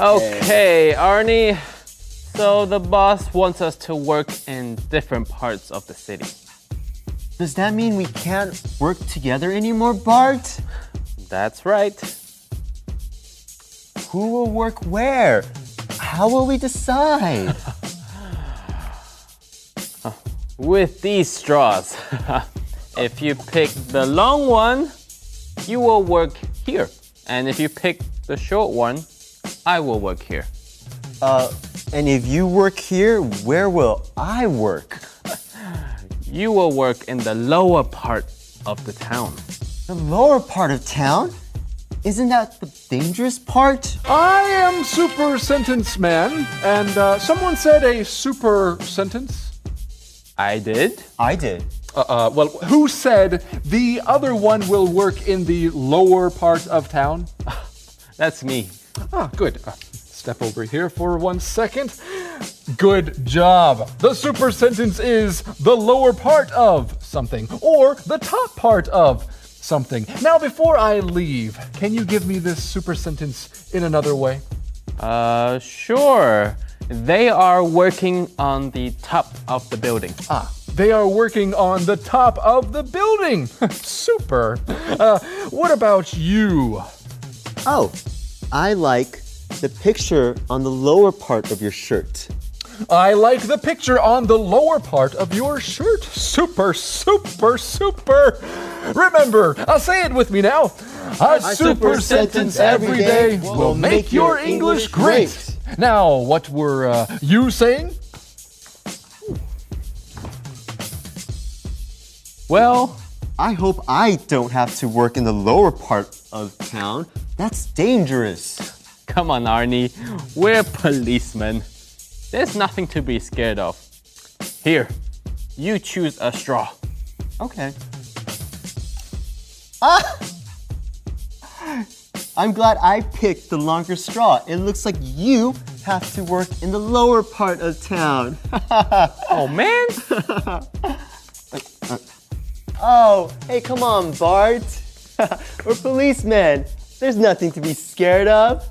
Okay, Arnie. So the boss wants us to work in different parts of the city. Does that mean we can't work together anymore, Bart? That's right. Who will work where? How will we decide? With these straws. if you pick the long one, you will work here. And if you pick the short one, I will work here. Uh, and if you work here, where will I work? You will work in the lower part of the town. The lower part of town? Isn't that the dangerous part? I am Super Sentence Man, and uh, someone said a super sentence. I did. I did. Uh, uh, well, who said the other one will work in the lower part of town? That's me. Ah, good. Uh, step over here for one second. Good job. The super sentence is the lower part of something or the top part of something. Now, before I leave, can you give me this super sentence in another way? Uh, sure. They are working on the top of the building. Ah, they are working on the top of the building. Super. Uh, what about you? Oh, I like the picture on the lower part of your shirt. I like the picture on the lower part of your shirt. Super, super, super. Remember, I'll say it with me now. A, super, sentence every day will make your English great. Now, what were uh, you saying? Well, I hope I don't have to work in the lower part of town. That's dangerous. come on, Arnie. We're policemen. There's nothing to be scared of. Here, you choose a straw. Okay. Ah! I'm glad I picked the longer straw. It looks like you have to work in the lower part of town. Oh, man. Oh, hey, come on, Bart. We're policemen. There's nothing to be scared of.